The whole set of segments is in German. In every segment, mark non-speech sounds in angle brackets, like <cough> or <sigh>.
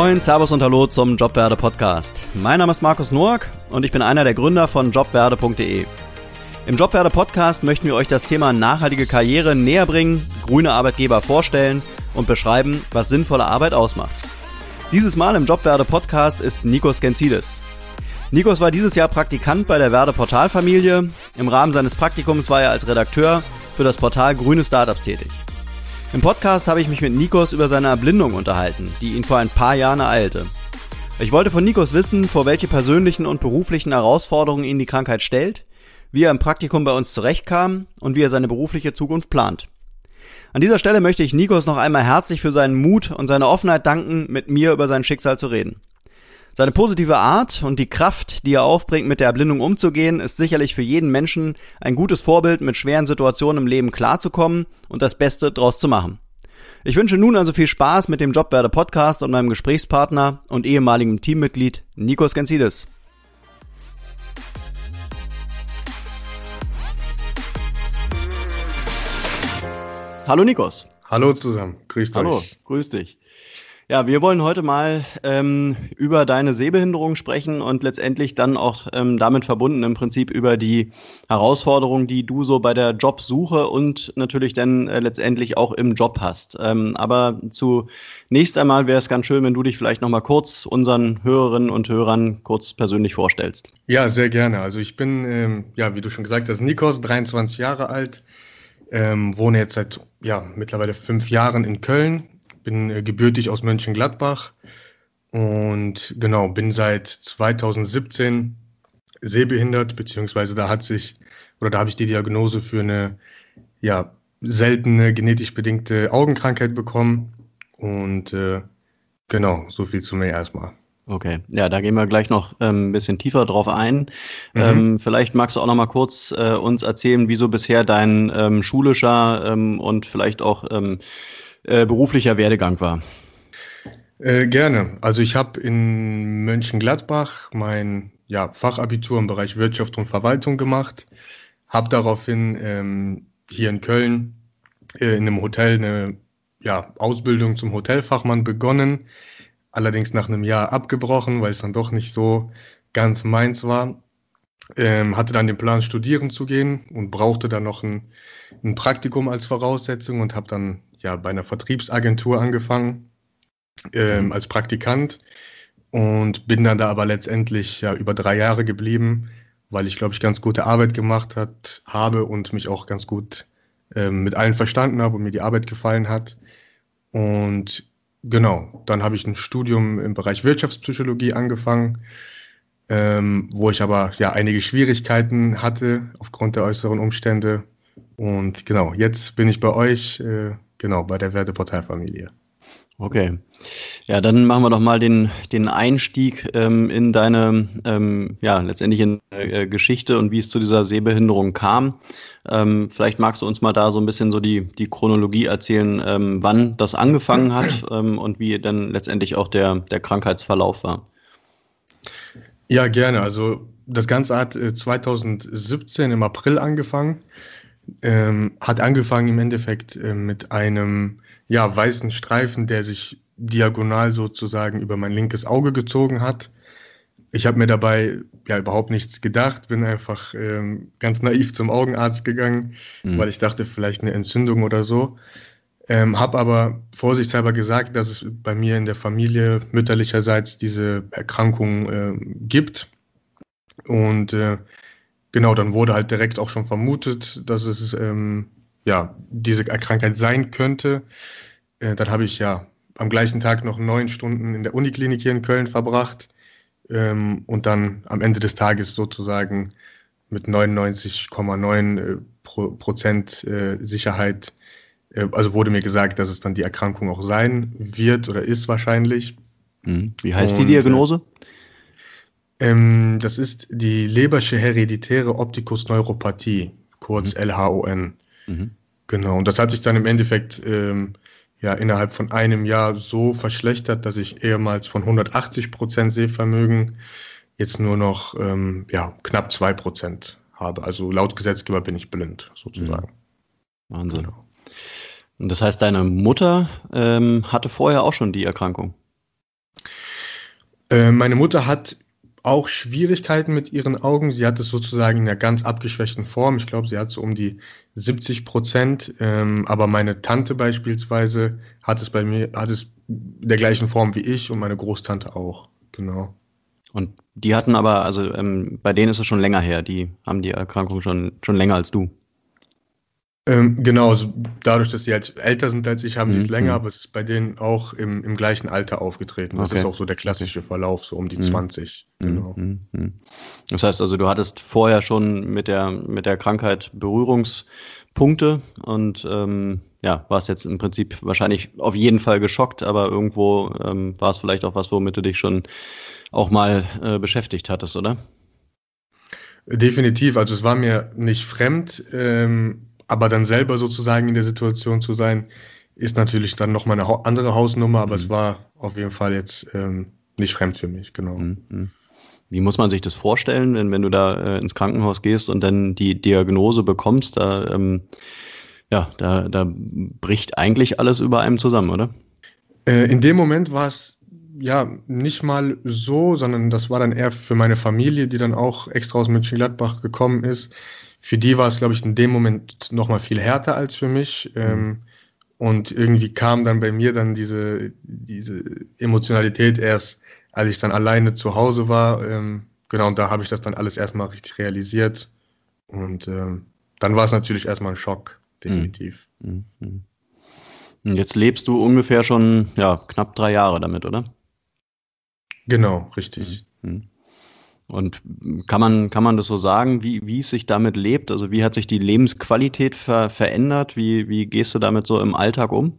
Moin, Servus und Hallo zum Jobwerde Podcast. Mein Name ist Markus Noack und ich bin einer der Gründer von jobwerde.de. Im Jobwerde Podcast möchten wir euch das Thema nachhaltige Karriere näher bringen, grüne Arbeitgeber vorstellen und beschreiben, was sinnvolle Arbeit ausmacht. Dieses Mal im Jobwerde Podcast ist Nikos Genzidis. Nikos war dieses Jahr Praktikant bei der Werde Portalfamilie. Im Rahmen seines Praktikums war er als Redakteur für das Portal Grüne Startups tätig. Im Podcast habe ich mich mit Nikos über seine Erblindung unterhalten, die ihn vor ein paar Jahren ereilte. Ich wollte von Nikos wissen, vor welche persönlichen und beruflichen Herausforderungen ihn die Krankheit stellt, wie er im Praktikum bei uns zurechtkam und wie er seine berufliche Zukunft plant. An dieser Stelle möchte ich Nikos noch einmal herzlich für seinen Mut und seine Offenheit danken, mit mir über sein Schicksal zu reden. Seine positive Art und die Kraft, die er aufbringt, mit der Erblindung umzugehen, ist sicherlich für jeden Menschen ein gutes Vorbild, mit schweren Situationen im Leben klarzukommen und das Beste draus zu machen. Ich wünsche nun also viel Spaß mit dem Jobwerde Podcast und meinem Gesprächspartner und ehemaligem Teammitglied Nikos Genzidis. Hallo Nikos. Hallo zusammen, grüßt Hallo, euch. grüß dich. Ja, wir wollen heute mal ähm, über deine Sehbehinderung sprechen und letztendlich dann auch ähm, damit verbunden im Prinzip über die Herausforderungen, die du so bei der Jobsuche und natürlich dann äh, letztendlich auch im Job hast. Ähm, aber zunächst einmal wäre es ganz schön, wenn du dich vielleicht noch mal kurz unseren Hörerinnen und Hörern kurz persönlich vorstellst. Ja, sehr gerne. Also ich bin, ähm, ja, wie du schon gesagt hast, Nikos, 23 Jahre alt, ähm, wohne jetzt seit ja mittlerweile fünf Jahren in Köln bin äh, gebürtig aus Mönchengladbach und genau, bin seit 2017 sehbehindert, beziehungsweise da hat sich, oder da habe ich die Diagnose für eine ja, seltene genetisch bedingte Augenkrankheit bekommen. Und äh, genau, so viel zu mir erstmal. Okay, ja, da gehen wir gleich noch ähm, ein bisschen tiefer drauf ein. Mhm. Ähm, vielleicht magst du auch noch mal kurz äh, uns erzählen, wieso bisher dein ähm, schulischer ähm, und vielleicht auch ähm, äh, beruflicher Werdegang war. Äh, gerne. Also ich habe in Mönchengladbach mein ja, Fachabitur im Bereich Wirtschaft und Verwaltung gemacht, habe daraufhin ähm, hier in Köln äh, in einem Hotel eine ja, Ausbildung zum Hotelfachmann begonnen, allerdings nach einem Jahr abgebrochen, weil es dann doch nicht so ganz meins war. Ähm, hatte dann den Plan, studieren zu gehen und brauchte dann noch ein, ein Praktikum als Voraussetzung und habe dann ja, bei einer Vertriebsagentur angefangen ähm, mhm. als Praktikant und bin dann da aber letztendlich ja über drei Jahre geblieben, weil ich glaube ich ganz gute Arbeit gemacht hat, habe und mich auch ganz gut ähm, mit allen verstanden habe und mir die Arbeit gefallen hat. Und genau, dann habe ich ein Studium im Bereich Wirtschaftspsychologie angefangen, ähm, wo ich aber ja einige Schwierigkeiten hatte aufgrund der äußeren Umstände. Und genau, jetzt bin ich bei euch. Äh, Genau, bei der Werteparteifamilie. Okay. Ja, dann machen wir doch mal den, den Einstieg ähm, in deine, ähm, ja, letztendlich in äh, Geschichte und wie es zu dieser Sehbehinderung kam. Ähm, vielleicht magst du uns mal da so ein bisschen so die, die Chronologie erzählen, ähm, wann das angefangen hat ähm, und wie dann letztendlich auch der, der Krankheitsverlauf war. Ja, gerne. Also das Ganze hat 2017 äh, im April angefangen ähm, hat angefangen im Endeffekt äh, mit einem ja, weißen Streifen, der sich diagonal sozusagen über mein linkes Auge gezogen hat. Ich habe mir dabei ja überhaupt nichts gedacht, bin einfach ähm, ganz naiv zum Augenarzt gegangen, mhm. weil ich dachte, vielleicht eine Entzündung oder so. Ähm, habe aber vorsichtshalber gesagt, dass es bei mir in der Familie mütterlicherseits diese Erkrankung äh, gibt. Und äh, Genau, dann wurde halt direkt auch schon vermutet, dass es ähm, ja diese Krankheit sein könnte. Äh, dann habe ich ja am gleichen Tag noch neun Stunden in der Uniklinik hier in Köln verbracht ähm, und dann am Ende des Tages sozusagen mit 99,9 äh, Pro Prozent äh, Sicherheit, äh, also wurde mir gesagt, dass es dann die Erkrankung auch sein wird oder ist wahrscheinlich. Mhm. Wie heißt und, die Diagnose? Äh, ähm, das ist die Lebersche hereditäre Optikusneuropathie, kurz mhm. LHON. Mhm. Genau, und das hat sich dann im Endeffekt ähm, ja innerhalb von einem Jahr so verschlechtert, dass ich ehemals von 180 Prozent Sehvermögen jetzt nur noch ähm, ja, knapp zwei Prozent habe. Also laut Gesetzgeber bin ich blind, sozusagen. Mhm. Wahnsinn. Genau. Und das heißt, deine Mutter ähm, hatte vorher auch schon die Erkrankung? Äh, meine Mutter hat auch Schwierigkeiten mit ihren Augen. Sie hat es sozusagen in einer ganz abgeschwächten Form. Ich glaube, sie hat so um die 70 Prozent. Ähm, aber meine Tante beispielsweise hat es bei mir, hat es in der gleichen Form wie ich und meine Großtante auch. Genau. Und die hatten aber, also ähm, bei denen ist es schon länger her. Die haben die Erkrankung schon, schon länger als du. Ähm, genau, also dadurch, dass sie halt älter sind als ich, haben die es mhm. länger, aber es ist bei denen auch im, im gleichen Alter aufgetreten. Das okay. ist auch so der klassische Verlauf, so um die mhm. 20. Genau. Mhm, mhm. Das heißt also, du hattest vorher schon mit der, mit der Krankheit Berührungspunkte und ähm, ja, warst jetzt im Prinzip wahrscheinlich auf jeden Fall geschockt, aber irgendwo ähm, war es vielleicht auch was, womit du dich schon auch mal äh, beschäftigt hattest, oder? Definitiv, also es war mir nicht fremd. Ähm, aber dann selber sozusagen in der Situation zu sein, ist natürlich dann nochmal eine andere Hausnummer, aber mhm. es war auf jeden Fall jetzt ähm, nicht fremd für mich, genau. Mhm, mhm. Wie muss man sich das vorstellen, wenn, wenn du da äh, ins Krankenhaus gehst und dann die Diagnose bekommst? Da, ähm, ja, da, da bricht eigentlich alles über einem zusammen, oder? Äh, in dem Moment war es ja nicht mal so, sondern das war dann eher für meine Familie, die dann auch extra aus Mönchengladbach gekommen ist für die war es, glaube ich, in dem Moment noch mal viel härter als für mich. Mhm. Ähm, und irgendwie kam dann bei mir dann diese, diese Emotionalität erst, als ich dann alleine zu Hause war. Ähm, genau, und da habe ich das dann alles erstmal richtig realisiert. Und ähm, dann war es natürlich erstmal ein Schock, definitiv. Mhm. Mhm. Jetzt lebst du ungefähr schon ja, knapp drei Jahre damit, oder? Genau, richtig. Mhm. Und kann man, kann man das so sagen, wie, wie es sich damit lebt? Also wie hat sich die Lebensqualität ver verändert? Wie, wie gehst du damit so im Alltag um?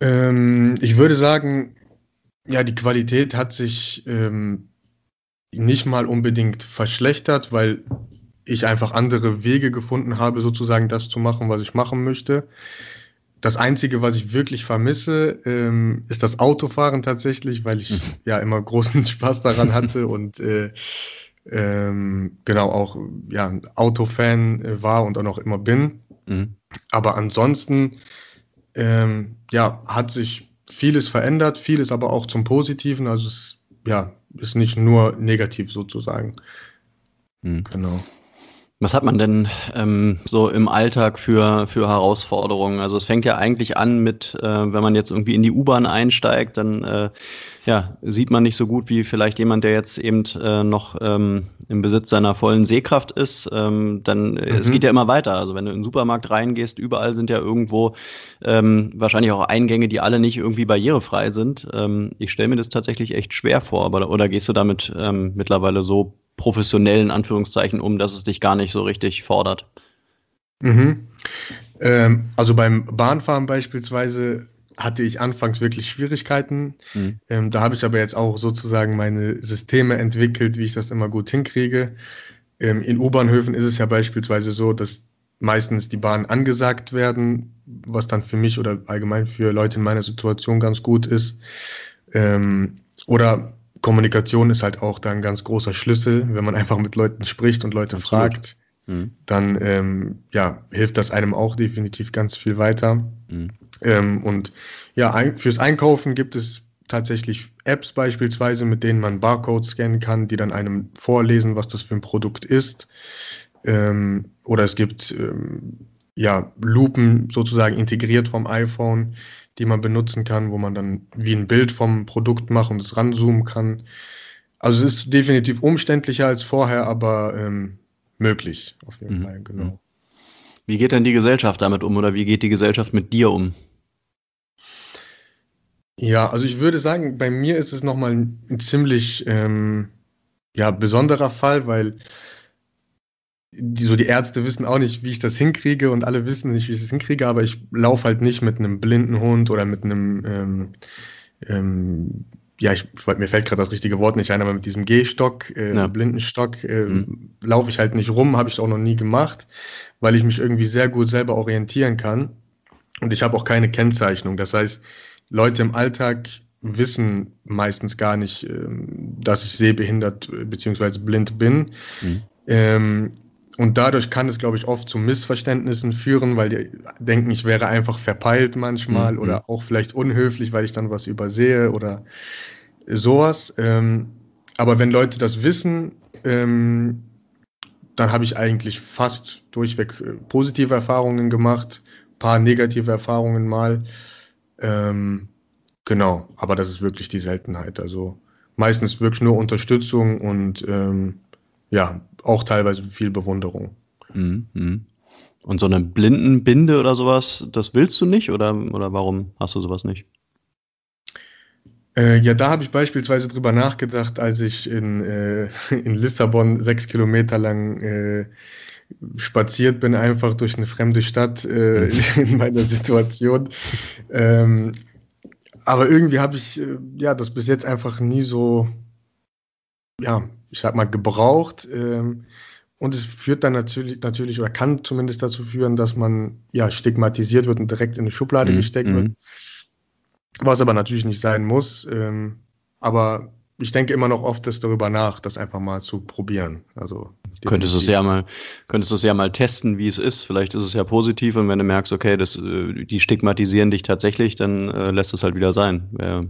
Ähm, ich würde sagen, ja, die Qualität hat sich ähm, nicht mal unbedingt verschlechtert, weil ich einfach andere Wege gefunden habe, sozusagen das zu machen, was ich machen möchte. Das Einzige, was ich wirklich vermisse, ähm, ist das Autofahren tatsächlich, weil ich mhm. ja immer großen <laughs> Spaß daran hatte und äh, ähm, genau auch ja, ein Autofan äh, war und auch noch immer bin. Mhm. Aber ansonsten ähm, ja, hat sich vieles verändert, vieles aber auch zum Positiven. Also es ja, ist nicht nur negativ sozusagen. Mhm. Genau. Was hat man denn ähm, so im Alltag für, für Herausforderungen? Also es fängt ja eigentlich an mit, äh, wenn man jetzt irgendwie in die U-Bahn einsteigt, dann äh, ja, sieht man nicht so gut wie vielleicht jemand, der jetzt eben äh, noch ähm, im Besitz seiner vollen Sehkraft ist. Ähm, dann mhm. es geht ja immer weiter. Also wenn du in den Supermarkt reingehst, überall sind ja irgendwo ähm, wahrscheinlich auch Eingänge, die alle nicht irgendwie barrierefrei sind. Ähm, ich stelle mir das tatsächlich echt schwer vor, aber oder gehst du damit ähm, mittlerweile so professionellen Anführungszeichen um, dass es dich gar nicht so richtig fordert. Mhm. Ähm, also beim Bahnfahren beispielsweise hatte ich anfangs wirklich Schwierigkeiten. Mhm. Ähm, da habe ich aber jetzt auch sozusagen meine Systeme entwickelt, wie ich das immer gut hinkriege. Ähm, in U-Bahnhöfen ist es ja beispielsweise so, dass meistens die Bahnen angesagt werden, was dann für mich oder allgemein für Leute in meiner Situation ganz gut ist. Ähm, oder Kommunikation ist halt auch da ein ganz großer Schlüssel. Wenn man einfach mit Leuten spricht und Leute Absolut. fragt, mhm. dann ähm, ja, hilft das einem auch definitiv ganz viel weiter. Mhm. Ähm, und ja, ein, fürs Einkaufen gibt es tatsächlich Apps beispielsweise, mit denen man Barcodes scannen kann, die dann einem vorlesen, was das für ein Produkt ist. Ähm, oder es gibt ähm, ja Lupen sozusagen integriert vom iPhone, die man benutzen kann, wo man dann wie ein Bild vom Produkt macht und es ranzoomen kann. Also es ist definitiv umständlicher als vorher, aber ähm, möglich auf jeden mhm. Fall, genau. Mhm. Wie geht denn die Gesellschaft damit um oder wie geht die Gesellschaft mit dir um? Ja, also ich würde sagen, bei mir ist es nochmal ein, ein ziemlich ähm, ja, besonderer Fall, weil die, so die Ärzte wissen auch nicht, wie ich das hinkriege und alle wissen nicht, wie ich das hinkriege, aber ich laufe halt nicht mit einem blinden Hund oder mit einem, ähm, ähm, ja, ich, mir fällt gerade das richtige Wort nicht ein, aber mit diesem Gehstock, äh, ja. Blindenstock, äh, mhm. laufe ich halt nicht rum, habe ich auch noch nie gemacht, weil ich mich irgendwie sehr gut selber orientieren kann und ich habe auch keine Kennzeichnung. Das heißt, Leute im Alltag wissen meistens gar nicht, ähm, dass ich sehbehindert äh, bzw. blind bin. Mhm. Ähm, und dadurch kann es, glaube ich, oft zu Missverständnissen führen, weil die denken, ich wäre einfach verpeilt manchmal mhm. oder auch vielleicht unhöflich, weil ich dann was übersehe oder sowas. Ähm, aber wenn Leute das wissen, ähm, dann habe ich eigentlich fast durchweg äh, positive Erfahrungen gemacht, paar negative Erfahrungen mal. Ähm, genau, aber das ist wirklich die Seltenheit. Also meistens wirklich nur Unterstützung und ähm, ja, auch teilweise viel Bewunderung. Mhm, mhm. Und so eine Blindenbinde oder sowas, das willst du nicht oder, oder warum hast du sowas nicht? Äh, ja, da habe ich beispielsweise drüber nachgedacht, als ich in, äh, in Lissabon sechs Kilometer lang äh, spaziert bin, einfach durch eine fremde Stadt äh, in meiner Situation. Ähm, aber irgendwie habe ich äh, ja das bis jetzt einfach nie so, ja, ich sag mal, gebraucht. Ähm, und es führt dann natürlich, natürlich oder kann zumindest dazu führen, dass man ja stigmatisiert wird und direkt in eine Schublade mhm. gesteckt wird. Was aber natürlich nicht sein muss. Ähm, aber ich denke immer noch oft das darüber nach, das einfach mal zu probieren. Also könntest du es ja mal, könntest du es ja mal testen, wie es ist. Vielleicht ist es ja positiv und wenn du merkst, okay, das, äh, die stigmatisieren dich tatsächlich, dann äh, lässt es halt wieder sein. Eine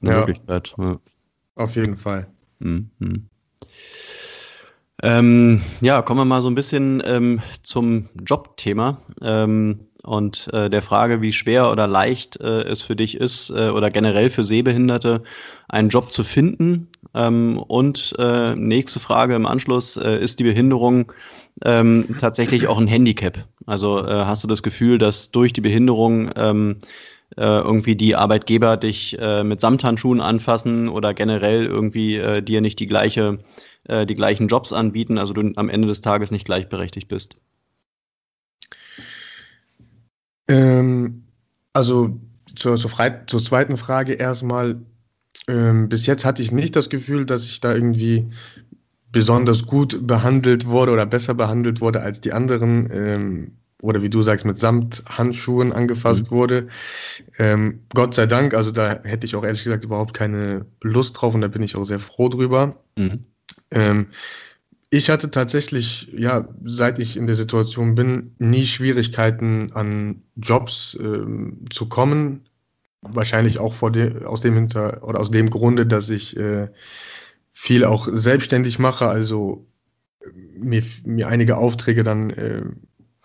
ja, Möglichkeit. Ja. Auf jeden Fall. Mhm. Ähm, ja, kommen wir mal so ein bisschen ähm, zum Jobthema. Ähm, und äh, der Frage, wie schwer oder leicht äh, es für dich ist äh, oder generell für Sehbehinderte einen Job zu finden. Ähm, und äh, nächste Frage im Anschluss, äh, ist die Behinderung ähm, tatsächlich auch ein Handicap? Also äh, hast du das Gefühl, dass durch die Behinderung ähm, äh, irgendwie die Arbeitgeber dich äh, mit Samthandschuhen anfassen oder generell irgendwie äh, dir nicht die gleiche, äh, die gleichen Jobs anbieten, also du am Ende des Tages nicht gleichberechtigt bist? Ähm, also zur, zur, zur, zweiten Frage erstmal. Ähm, bis jetzt hatte ich nicht das Gefühl, dass ich da irgendwie besonders gut behandelt wurde oder besser behandelt wurde als die anderen. Ähm, oder wie du sagst, mit Samthandschuhen angefasst mhm. wurde. Ähm, Gott sei Dank, also da hätte ich auch ehrlich gesagt überhaupt keine Lust drauf und da bin ich auch sehr froh drüber. Mhm. Ähm, ich hatte tatsächlich, ja, seit ich in der Situation bin, nie Schwierigkeiten an Jobs ähm, zu kommen. Wahrscheinlich auch vor de aus dem Hinter oder aus dem Grunde, dass ich äh, viel auch selbstständig mache, also äh, mir, mir einige Aufträge dann äh,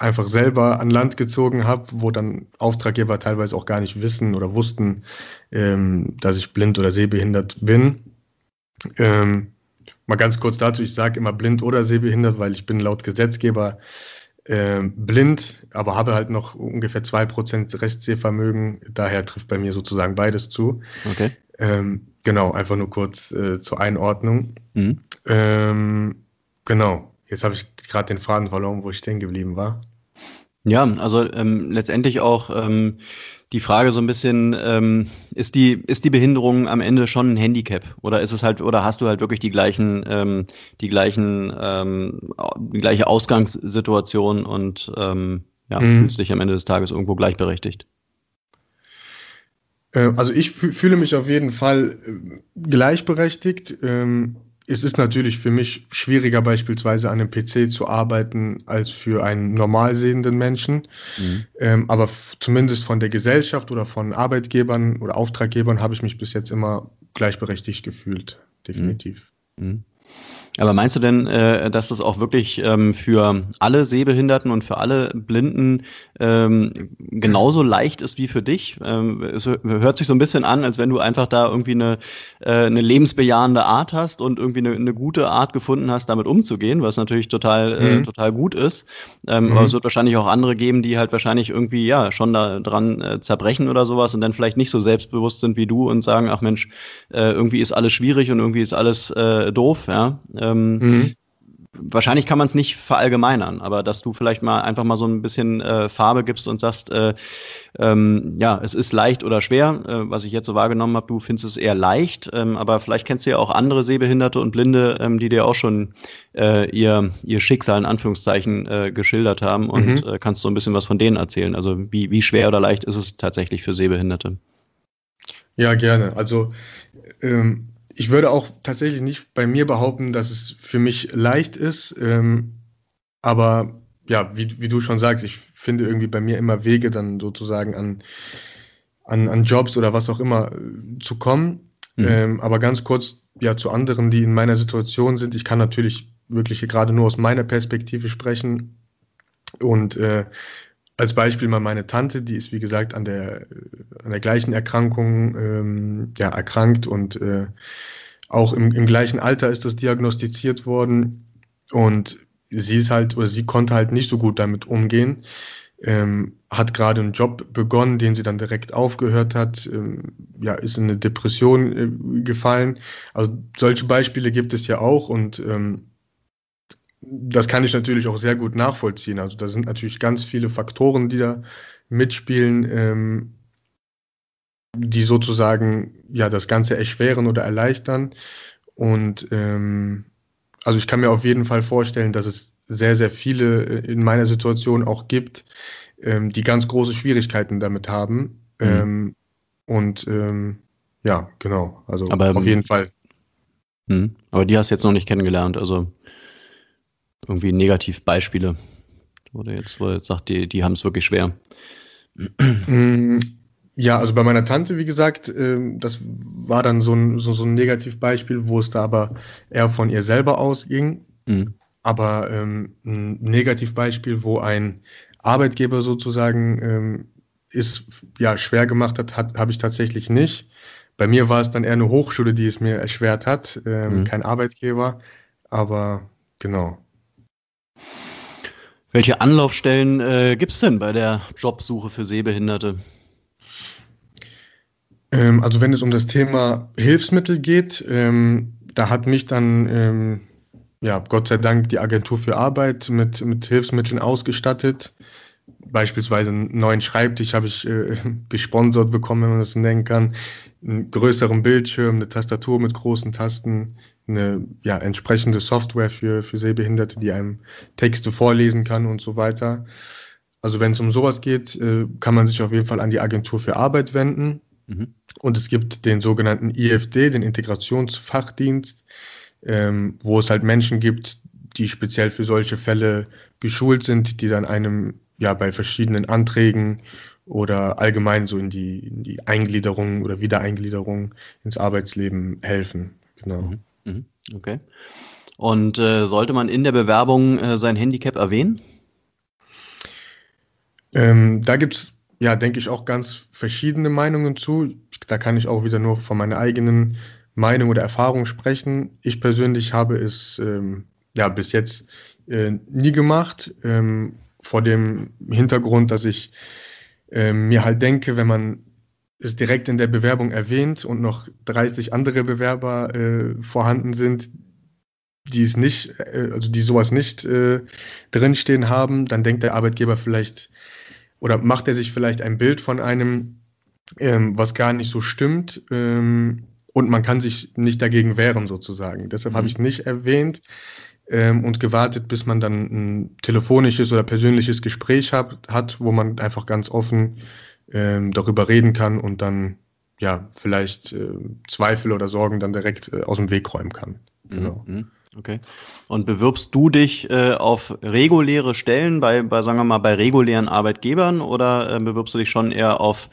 einfach selber an Land gezogen habe, wo dann Auftraggeber teilweise auch gar nicht wissen oder wussten, ähm, dass ich blind oder sehbehindert bin. Ähm, Mal ganz kurz dazu, ich sage immer blind oder sehbehindert, weil ich bin laut Gesetzgeber äh, blind, aber habe halt noch ungefähr 2% Restsehvermögen. Daher trifft bei mir sozusagen beides zu. Okay. Ähm, genau, einfach nur kurz äh, zur Einordnung. Mhm. Ähm, genau, jetzt habe ich gerade den Faden verloren, wo ich stehen geblieben war. Ja, also ähm, letztendlich auch ähm, die Frage so ein bisschen, ähm, ist die, ist die Behinderung am Ende schon ein Handicap? Oder ist es halt, oder hast du halt wirklich die gleichen, ähm, die gleichen, ähm, die gleiche Ausgangssituation und ähm, ja, mhm. fühlst dich am Ende des Tages irgendwo gleichberechtigt? Äh, also ich fühle mich auf jeden Fall äh, gleichberechtigt. Ähm, es ist natürlich für mich schwieriger, beispielsweise an einem PC zu arbeiten, als für einen normal sehenden Menschen. Mhm. Ähm, aber zumindest von der Gesellschaft oder von Arbeitgebern oder Auftraggebern habe ich mich bis jetzt immer gleichberechtigt gefühlt, definitiv. Mhm. mhm. Aber meinst du denn, äh, dass das auch wirklich ähm, für alle Sehbehinderten und für alle Blinden ähm, genauso leicht ist wie für dich? Ähm, es hört sich so ein bisschen an, als wenn du einfach da irgendwie eine, äh, eine lebensbejahende Art hast und irgendwie eine, eine gute Art gefunden hast, damit umzugehen, was natürlich total, äh, mhm. total gut ist. Ähm, mhm. Aber es wird wahrscheinlich auch andere geben, die halt wahrscheinlich irgendwie ja schon da dran äh, zerbrechen oder sowas und dann vielleicht nicht so selbstbewusst sind wie du und sagen, ach Mensch, äh, irgendwie ist alles schwierig und irgendwie ist alles äh, doof, ja. Ähm, mhm. Wahrscheinlich kann man es nicht verallgemeinern, aber dass du vielleicht mal einfach mal so ein bisschen äh, Farbe gibst und sagst, äh, ähm, ja, es ist leicht oder schwer, äh, was ich jetzt so wahrgenommen habe, du findest es eher leicht, ähm, aber vielleicht kennst du ja auch andere Sehbehinderte und Blinde, ähm, die dir auch schon äh, ihr, ihr Schicksal in Anführungszeichen äh, geschildert haben und mhm. Äh, kannst so ein bisschen was von denen erzählen. Also wie, wie schwer oder leicht ist es tatsächlich für Sehbehinderte? Ja, gerne. Also ähm, ich würde auch tatsächlich nicht bei mir behaupten, dass es für mich leicht ist. Ähm, aber ja, wie, wie du schon sagst, ich finde irgendwie bei mir immer Wege, dann sozusagen an, an, an Jobs oder was auch immer äh, zu kommen. Mhm. Ähm, aber ganz kurz ja zu anderen, die in meiner Situation sind. Ich kann natürlich wirklich gerade nur aus meiner Perspektive sprechen. Und äh, als Beispiel mal meine Tante, die ist wie gesagt an der, an der gleichen Erkrankung ähm, ja, erkrankt und äh, auch im, im gleichen Alter ist das diagnostiziert worden. Und sie ist halt, oder sie konnte halt nicht so gut damit umgehen. Ähm, hat gerade einen Job begonnen, den sie dann direkt aufgehört hat, ähm, ja, ist in eine Depression äh, gefallen. Also solche Beispiele gibt es ja auch und ähm, das kann ich natürlich auch sehr gut nachvollziehen. Also da sind natürlich ganz viele Faktoren, die da mitspielen, ähm, die sozusagen ja das Ganze erschweren oder erleichtern. Und ähm, also ich kann mir auf jeden Fall vorstellen, dass es sehr, sehr viele äh, in meiner Situation auch gibt, ähm, die ganz große Schwierigkeiten damit haben. Mhm. Ähm, und ähm, ja, genau. Also Aber, auf jeden Fall. Mh. Aber die hast du jetzt noch nicht kennengelernt, also irgendwie Negativbeispiele. Oder jetzt, sagt, die, die haben es wirklich schwer. Mm, ja, also bei meiner Tante, wie gesagt, ähm, das war dann so ein, so, so ein Negativbeispiel, wo es da aber eher von ihr selber ausging. Mhm. Aber ähm, ein Negativbeispiel, wo ein Arbeitgeber sozusagen ähm, es ja schwer gemacht hat, hat habe ich tatsächlich nicht. Bei mir war es dann eher eine Hochschule, die es mir erschwert hat, ähm, mhm. kein Arbeitgeber. Aber genau. Welche Anlaufstellen äh, gibt es denn bei der Jobsuche für Sehbehinderte? Ähm, also wenn es um das Thema Hilfsmittel geht, ähm, da hat mich dann ähm, ja, Gott sei Dank die Agentur für Arbeit mit, mit Hilfsmitteln ausgestattet. Beispielsweise einen neuen Schreibtisch habe ich äh, <laughs> gesponsert bekommen, wenn man das nennen kann. Einen größeren Bildschirm, eine Tastatur mit großen Tasten, eine ja, entsprechende Software für, für Sehbehinderte, die einem Texte vorlesen kann und so weiter. Also wenn es um sowas geht, äh, kann man sich auf jeden Fall an die Agentur für Arbeit wenden. Mhm. Und es gibt den sogenannten IFD, den Integrationsfachdienst, ähm, wo es halt Menschen gibt, die speziell für solche Fälle geschult sind, die dann einem ja bei verschiedenen Anträgen oder allgemein so in die, in die Eingliederung oder Wiedereingliederung ins Arbeitsleben helfen. Genau. Mhm. Mhm. Okay. Und äh, sollte man in der Bewerbung äh, sein Handicap erwähnen? Ähm, da gibt es, ja, denke ich, auch ganz verschiedene Meinungen zu. Da kann ich auch wieder nur von meiner eigenen Meinung oder Erfahrung sprechen. Ich persönlich habe es ähm, ja bis jetzt äh, nie gemacht, ähm, vor dem Hintergrund, dass ich äh, mir halt denke, wenn man es direkt in der Bewerbung erwähnt und noch 30 andere Bewerber äh, vorhanden sind, die es nicht, äh, also die sowas nicht äh, drinstehen haben, dann denkt der Arbeitgeber vielleicht oder macht er sich vielleicht ein Bild von einem, ähm, was gar nicht so stimmt. Ähm, und man kann sich nicht dagegen wehren sozusagen. Deshalb mhm. habe ich es nicht erwähnt ähm, und gewartet, bis man dann ein telefonisches oder persönliches Gespräch hat, hat wo man einfach ganz offen ähm, darüber reden kann und dann ja vielleicht äh, Zweifel oder Sorgen dann direkt äh, aus dem Weg räumen kann. Mhm, genau. Mhm. Okay. Und bewirbst du dich äh, auf reguläre Stellen bei, bei, sagen wir mal, bei regulären Arbeitgebern oder äh, bewirbst du dich schon eher auf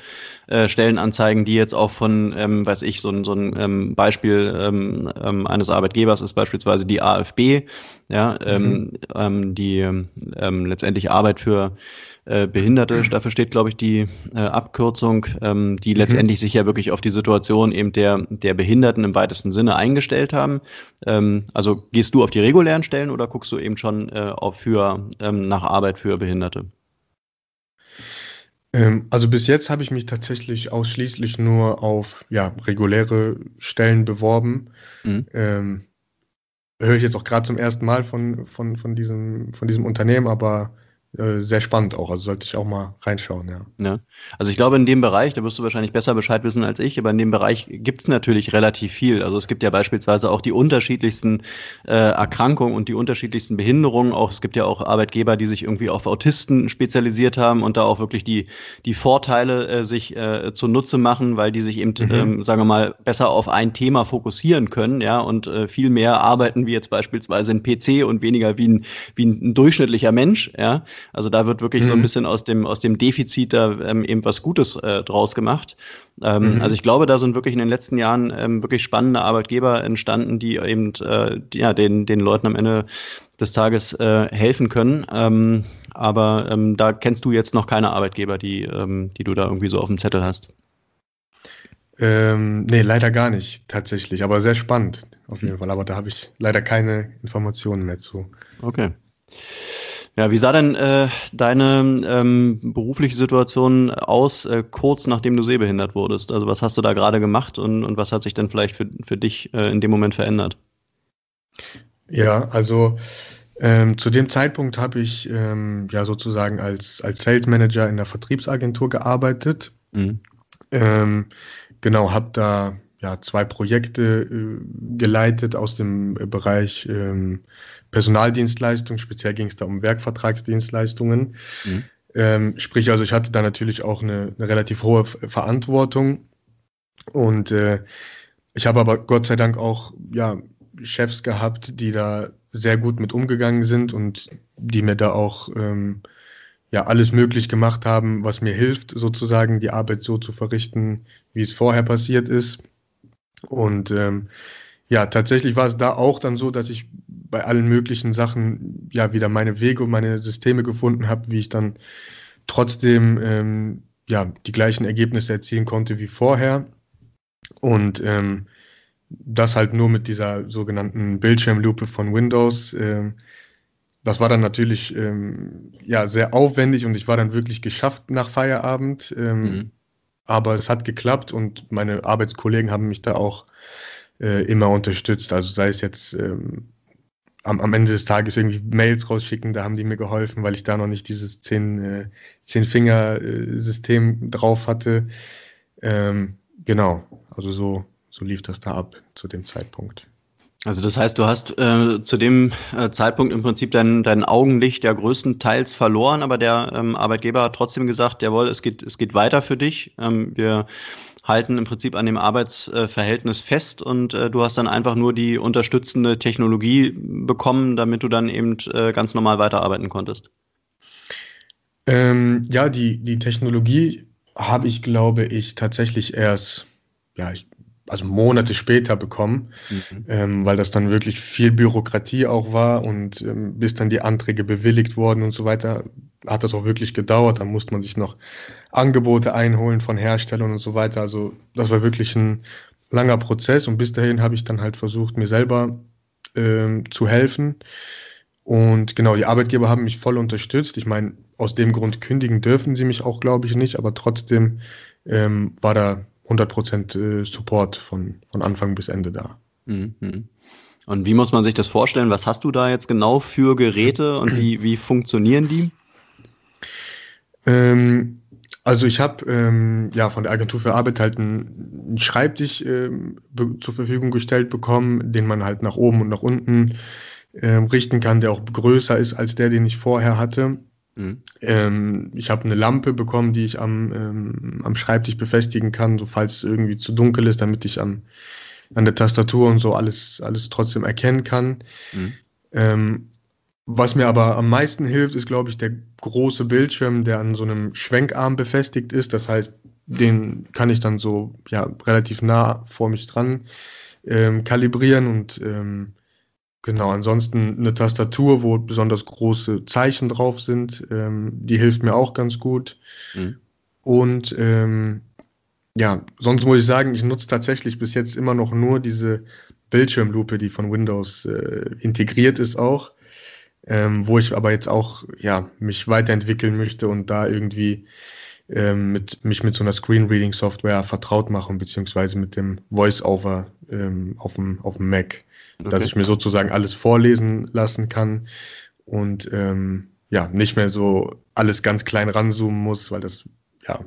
äh, Stellenanzeigen, die jetzt auch von, ähm, weiß ich, so ein, so ein ähm, Beispiel ähm, ähm eines Arbeitgebers ist beispielsweise die AFB, ja, ähm, mhm. ähm, die letztendlich Arbeit für äh, Behinderte, dafür steht, glaube ich, die äh, Abkürzung, ähm, die mhm. letztendlich sich ja wirklich auf die Situation eben der, der Behinderten im weitesten Sinne eingestellt haben. Ähm, also gehst du auf die regulären Stellen oder guckst du eben schon äh, auf für, ähm, nach Arbeit für Behinderte? Ähm, also bis jetzt habe ich mich tatsächlich ausschließlich nur auf ja, reguläre Stellen beworben. Mhm. Ähm, höre ich jetzt auch gerade zum ersten Mal von, von, von, diesem, von diesem Unternehmen, aber äh, sehr spannend auch. Also sollte ich auch mal reinschauen, ja. ja. Also ich glaube, in dem Bereich, da wirst du wahrscheinlich besser Bescheid wissen als ich, aber in dem Bereich gibt es natürlich relativ viel. Also es gibt ja beispielsweise auch die unterschiedlichsten äh, Erkrankungen und die unterschiedlichsten Behinderungen. Auch es gibt ja auch Arbeitgeber, die sich irgendwie auf Autisten spezialisiert haben und da auch wirklich die, die Vorteile äh, sich äh, zunutze machen, weil die sich eben, mhm. ähm, sagen wir mal, besser auf ein Thema fokussieren können, ja, und äh, viel mehr arbeiten wie jetzt beispielsweise ein PC und weniger wie ein, wie ein durchschnittlicher Mensch, ja. Also da wird wirklich mhm. so ein mhm. bisschen aus dem, aus dem Defizit da ähm, eben was Gutes äh, draus gemacht. Ähm, mhm. Also ich glaube, da sind wirklich in den letzten Jahren ähm, wirklich spannende Arbeitgeber entstanden, die eben äh, ja, den, den Leuten am Ende des Tages äh, helfen können. Ähm, aber ähm, da kennst du jetzt noch keine Arbeitgeber, die, ähm, die du da irgendwie so auf dem Zettel hast. Ähm, nee, leider gar nicht, tatsächlich. Aber sehr spannend, auf jeden Fall. Aber da habe ich leider keine Informationen mehr zu. Okay. Ja, wie sah denn äh, deine ähm, berufliche Situation aus, äh, kurz nachdem du sehbehindert wurdest? Also was hast du da gerade gemacht und, und was hat sich denn vielleicht für, für dich äh, in dem Moment verändert? Ja, also ähm, zu dem Zeitpunkt habe ich ähm, ja sozusagen als, als Sales Manager in der Vertriebsagentur gearbeitet. Mhm. Ähm, genau, habe da ja, zwei Projekte äh, geleitet aus dem Bereich ähm, Personaldienstleistung. Speziell ging es da um Werkvertragsdienstleistungen. Mhm. Ähm, sprich, also ich hatte da natürlich auch eine, eine relativ hohe Verantwortung. Und äh, ich habe aber Gott sei Dank auch ja, Chefs gehabt, die da sehr gut mit umgegangen sind und die mir da auch ähm, ja alles möglich gemacht haben, was mir hilft, sozusagen die Arbeit so zu verrichten, wie es vorher passiert ist. Und ähm, ja, tatsächlich war es da auch dann so, dass ich bei allen möglichen Sachen ja wieder meine Wege und meine Systeme gefunden habe, wie ich dann trotzdem ähm, ja die gleichen Ergebnisse erzielen konnte wie vorher. Und ähm, das halt nur mit dieser sogenannten Bildschirmlupe von Windows. Ähm, das war dann natürlich ähm, ja sehr aufwendig und ich war dann wirklich geschafft nach Feierabend. Ähm, mhm. Aber es hat geklappt und meine Arbeitskollegen haben mich da auch äh, immer unterstützt. Also sei es jetzt ähm, am, am, Ende des Tages irgendwie Mails rausschicken, da haben die mir geholfen, weil ich da noch nicht dieses zehn, äh, äh, drauf hatte. Ähm, genau, also so, so lief das da ab zu dem Zeitpunkt. Also das heißt, du hast äh, zu dem äh, Zeitpunkt im Prinzip dein, dein Augenlicht ja größtenteils verloren, aber der ähm, Arbeitgeber hat trotzdem gesagt, jawohl, es geht, es geht weiter für dich. Ähm, wir halten im Prinzip an dem Arbeitsverhältnis fest und äh, du hast dann einfach nur die unterstützende Technologie bekommen, damit du dann eben äh, ganz normal weiterarbeiten konntest. Ähm, ja, die, die Technologie habe ich, glaube ich, tatsächlich erst, ja, ich, also Monate später bekommen, mhm. ähm, weil das dann wirklich viel Bürokratie auch war und ähm, bis dann die Anträge bewilligt wurden und so weiter, hat das auch wirklich gedauert. Dann musste man sich noch Angebote einholen von Herstellern und so weiter. Also das war wirklich ein langer Prozess und bis dahin habe ich dann halt versucht, mir selber ähm, zu helfen. Und genau, die Arbeitgeber haben mich voll unterstützt. Ich meine, aus dem Grund kündigen dürfen sie mich auch, glaube ich, nicht, aber trotzdem ähm, war da 100% äh, Support von, von Anfang bis Ende da. Mhm. Und wie muss man sich das vorstellen? Was hast du da jetzt genau für Geräte und wie, wie funktionieren die? Ähm, also ich habe ähm, ja von der Agentur für Arbeit halt einen, einen Schreibtisch ähm, zur Verfügung gestellt bekommen, den man halt nach oben und nach unten ähm, richten kann, der auch größer ist als der, den ich vorher hatte. Mhm. Ähm, ich habe eine Lampe bekommen, die ich am, ähm, am Schreibtisch befestigen kann, so falls es irgendwie zu dunkel ist, damit ich an, an der Tastatur und so alles, alles trotzdem erkennen kann. Mhm. Ähm, was mir aber am meisten hilft, ist, glaube ich, der große Bildschirm, der an so einem Schwenkarm befestigt ist. Das heißt, den kann ich dann so ja, relativ nah vor mich dran ähm, kalibrieren und ähm, Genau, ansonsten eine Tastatur, wo besonders große Zeichen drauf sind, ähm, die hilft mir auch ganz gut. Mhm. Und ähm, ja, sonst muss ich sagen, ich nutze tatsächlich bis jetzt immer noch nur diese Bildschirmlupe, die von Windows äh, integriert ist auch, ähm, wo ich aber jetzt auch ja mich weiterentwickeln möchte und da irgendwie ähm, mit, mich mit so einer Screen-Reading-Software vertraut machen, beziehungsweise mit dem Voice-Over ähm, auf, dem, auf dem Mac. Okay. Dass ich mir sozusagen alles vorlesen lassen kann und ähm, ja nicht mehr so alles ganz klein ranzoomen muss, weil das ja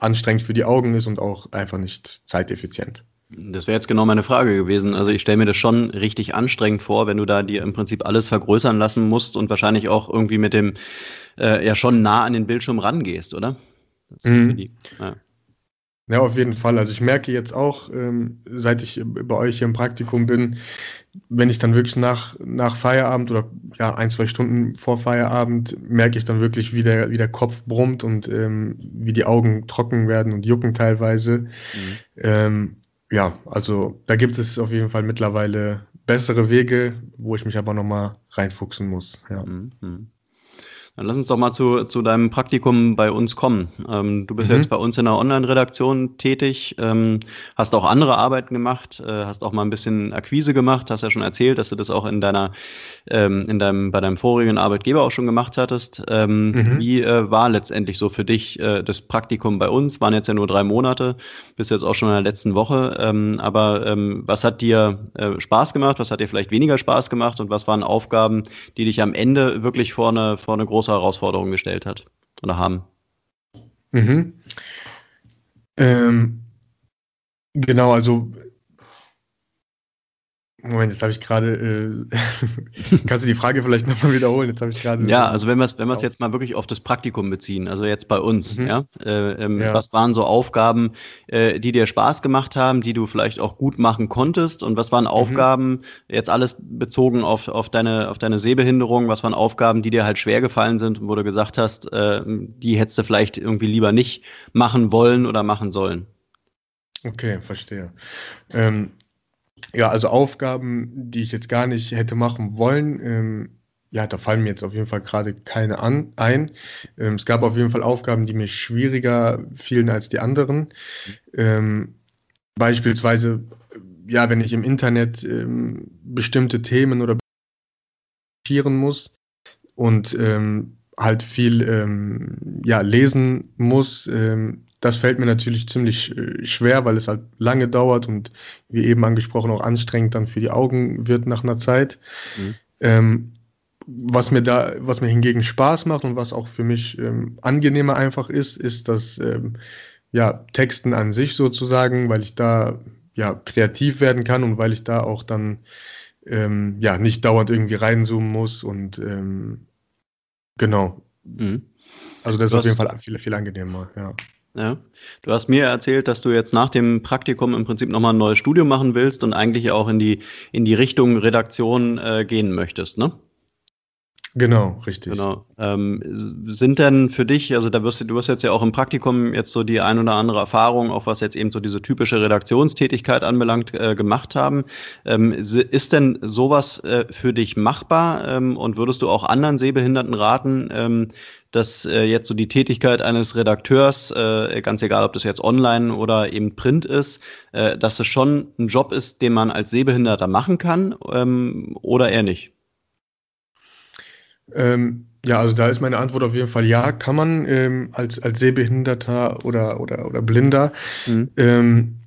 anstrengend für die Augen ist und auch einfach nicht zeiteffizient. Das wäre jetzt genau meine Frage gewesen. Also ich stelle mir das schon richtig anstrengend vor, wenn du da dir im Prinzip alles vergrößern lassen musst und wahrscheinlich auch irgendwie mit dem äh, ja schon nah an den Bildschirm rangehst, oder? Mhm. Ja. ja. auf jeden Fall. Also ich merke jetzt auch, ähm, seit ich bei euch hier im Praktikum bin, wenn ich dann wirklich nach, nach Feierabend oder ja, ein, zwei Stunden vor Feierabend merke ich dann wirklich, wie der, wie der Kopf brummt und ähm, wie die Augen trocken werden und jucken teilweise. Mhm. Ähm, ja, also da gibt es auf jeden Fall mittlerweile bessere Wege, wo ich mich aber nochmal reinfuchsen muss. Ja. Mhm. Dann lass uns doch mal zu, zu deinem Praktikum bei uns kommen. Ähm, du bist mhm. jetzt bei uns in der Online-Redaktion tätig, ähm, hast auch andere Arbeiten gemacht, äh, hast auch mal ein bisschen Akquise gemacht, hast ja schon erzählt, dass du das auch in deiner, ähm, in deinem, bei deinem vorigen Arbeitgeber auch schon gemacht hattest. Ähm, mhm. Wie äh, war letztendlich so für dich äh, das Praktikum bei uns? Waren jetzt ja nur drei Monate, bist jetzt auch schon in der letzten Woche. Ähm, aber ähm, was hat dir äh, Spaß gemacht? Was hat dir vielleicht weniger Spaß gemacht? Und was waren Aufgaben, die dich am Ende wirklich vor eine, vor eine große große Herausforderungen gestellt hat oder haben. Mhm. Ähm, genau, also Moment, jetzt habe ich gerade. Äh, <laughs> kannst du die Frage vielleicht nochmal wiederholen? Jetzt habe ich gerade. Ja, also wenn wir es wenn jetzt mal wirklich auf das Praktikum beziehen, also jetzt bei uns, mhm. ja, äh, ähm, ja, was waren so Aufgaben, äh, die dir Spaß gemacht haben, die du vielleicht auch gut machen konntest? Und was waren mhm. Aufgaben, jetzt alles bezogen auf, auf, deine, auf deine Sehbehinderung, was waren Aufgaben, die dir halt schwer gefallen sind, wo du gesagt hast, äh, die hättest du vielleicht irgendwie lieber nicht machen wollen oder machen sollen? Okay, verstehe. Ähm, ja, also Aufgaben, die ich jetzt gar nicht hätte machen wollen, ähm, ja, da fallen mir jetzt auf jeden Fall gerade keine an, ein. Ähm, es gab auf jeden Fall Aufgaben, die mir schwieriger fielen als die anderen. Ähm, beispielsweise, ja, wenn ich im Internet ähm, bestimmte Themen oder muss und ähm, halt viel ähm, ja, lesen muss, das fällt mir natürlich ziemlich äh, schwer, weil es halt lange dauert und wie eben angesprochen auch anstrengend dann für die Augen wird nach einer Zeit. Mhm. Ähm, was mir da, was mir hingegen Spaß macht und was auch für mich ähm, angenehmer einfach ist, ist das ähm, ja, Texten an sich sozusagen, weil ich da ja kreativ werden kann und weil ich da auch dann ähm, ja nicht dauernd irgendwie reinzoomen muss und ähm, genau. Mhm. Also das ist auf jeden Fall viel, viel angenehmer, ja. Ja. Du hast mir erzählt, dass du jetzt nach dem Praktikum im Prinzip nochmal ein neues Studium machen willst und eigentlich auch in die, in die Richtung Redaktion äh, gehen möchtest, ne? Genau, richtig. Genau. Ähm, sind denn für dich, also da wirst du, du wirst jetzt ja auch im Praktikum jetzt so die ein oder andere Erfahrung, auch was jetzt eben so diese typische Redaktionstätigkeit anbelangt, äh, gemacht haben. Ähm, ist denn sowas äh, für dich machbar ähm, und würdest du auch anderen Sehbehinderten raten, ähm, dass äh, jetzt so die Tätigkeit eines Redakteurs, äh, ganz egal, ob das jetzt online oder eben Print ist, äh, dass es schon ein Job ist, den man als Sehbehinderter machen kann ähm, oder eher nicht? Ähm, ja, also da ist meine Antwort auf jeden Fall ja, kann man ähm, als, als Sehbehinderter oder, oder, oder Blinder. Mhm. Ähm,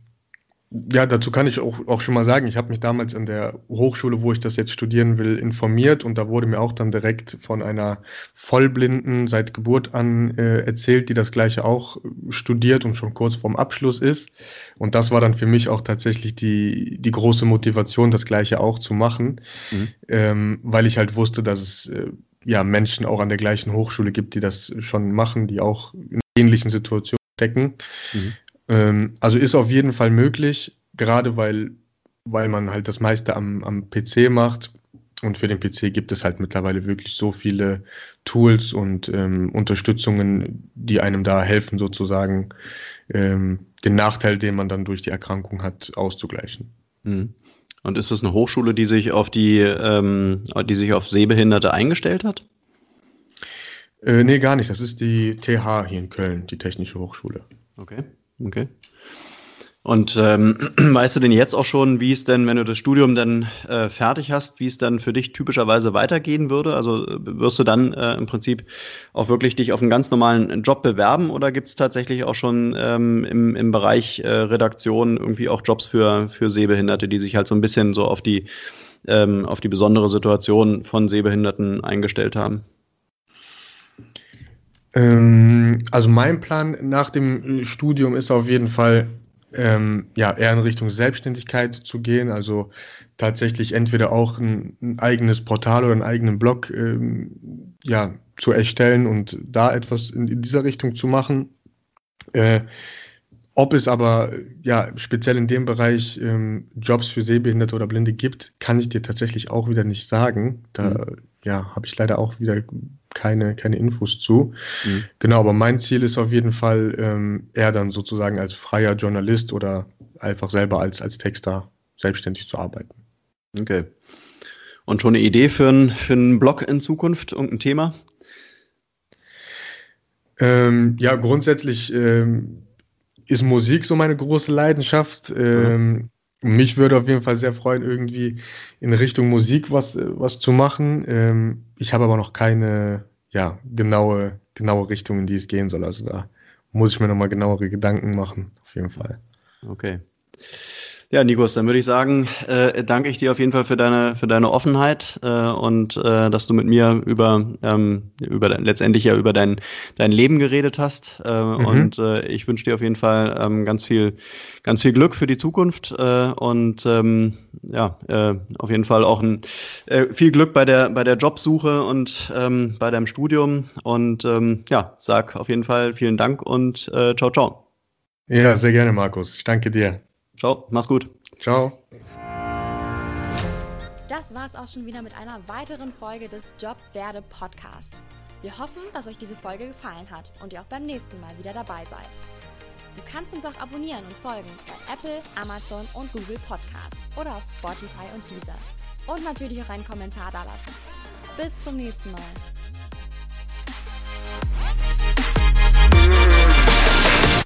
ja, dazu kann ich auch, auch schon mal sagen, ich habe mich damals an der Hochschule, wo ich das jetzt studieren will, informiert und da wurde mir auch dann direkt von einer Vollblinden seit Geburt an äh, erzählt, die das gleiche auch studiert und schon kurz vorm Abschluss ist. Und das war dann für mich auch tatsächlich die, die große Motivation, das gleiche auch zu machen, mhm. ähm, weil ich halt wusste, dass es äh, ja Menschen auch an der gleichen Hochschule gibt, die das schon machen, die auch in ähnlichen Situationen stecken. Mhm. Ähm, also ist auf jeden Fall möglich, gerade weil, weil man halt das meiste am, am PC macht. Und für den PC gibt es halt mittlerweile wirklich so viele Tools und ähm, Unterstützungen, die einem da helfen, sozusagen ähm, den Nachteil, den man dann durch die Erkrankung hat, auszugleichen. Mhm. Und ist das eine Hochschule, die sich auf die, ähm, die sich auf Sehbehinderte eingestellt hat? Äh, nee, gar nicht. Das ist die TH hier in Köln, die Technische Hochschule. Okay. Okay. Und ähm, <clears throat> weißt du denn jetzt auch schon, wie es denn, wenn du das Studium dann äh, fertig hast, wie es dann für dich typischerweise weitergehen würde? Also äh, wirst du dann äh, im Prinzip auch wirklich dich auf einen ganz normalen Job bewerben oder gibt es tatsächlich auch schon ähm, im, im Bereich äh, Redaktion irgendwie auch Jobs für, für Sehbehinderte, die sich halt so ein bisschen so auf die, ähm, auf die besondere Situation von Sehbehinderten eingestellt haben? Ähm, also mein Plan nach dem Studium ist auf jeden Fall, ähm, ja, eher in Richtung Selbstständigkeit zu gehen. Also tatsächlich entweder auch ein, ein eigenes Portal oder einen eigenen Blog ähm, ja, zu erstellen und da etwas in, in dieser Richtung zu machen. Äh, ob es aber ja speziell in dem Bereich ähm, Jobs für Sehbehinderte oder Blinde gibt, kann ich dir tatsächlich auch wieder nicht sagen. Da mhm. ja, habe ich leider auch wieder keine, keine Infos zu. Mhm. Genau, aber mein Ziel ist auf jeden Fall ähm, eher dann sozusagen als freier Journalist oder einfach selber als, als Texter selbstständig zu arbeiten. Okay. Und schon eine Idee für, ein, für einen Blog in Zukunft, irgendein Thema? Ähm, ja, grundsätzlich ähm, ist Musik so meine große Leidenschaft. Ähm, mhm. Mich würde auf jeden Fall sehr freuen, irgendwie in Richtung Musik was, was zu machen. Ähm, ich habe aber noch keine ja, genaue, genaue Richtung, in die es gehen soll. Also da muss ich mir nochmal genauere Gedanken machen, auf jeden Fall. Okay. Ja, Nikos, dann würde ich sagen, äh, danke ich dir auf jeden Fall für deine, für deine Offenheit äh, und äh, dass du mit mir über, ähm, über letztendlich ja über dein, dein Leben geredet hast. Äh, mhm. Und äh, ich wünsche dir auf jeden Fall ähm, ganz viel, ganz viel Glück für die Zukunft äh, und ähm, ja, äh, auf jeden Fall auch ein, äh, viel Glück bei der, bei der Jobsuche und ähm, bei deinem Studium. Und ähm, ja, sag auf jeden Fall vielen Dank und äh, ciao, ciao. Ja, sehr gerne, Markus. Ich danke dir. Ciao, mach's gut. Ciao. Das war's auch schon wieder mit einer weiteren Folge des Job Werde Podcast. Wir hoffen, dass euch diese Folge gefallen hat und ihr auch beim nächsten Mal wieder dabei seid. Du kannst uns auch abonnieren und folgen bei Apple, Amazon und Google Podcasts oder auf Spotify und Deezer. Und natürlich auch einen Kommentar da lassen. Bis zum nächsten Mal.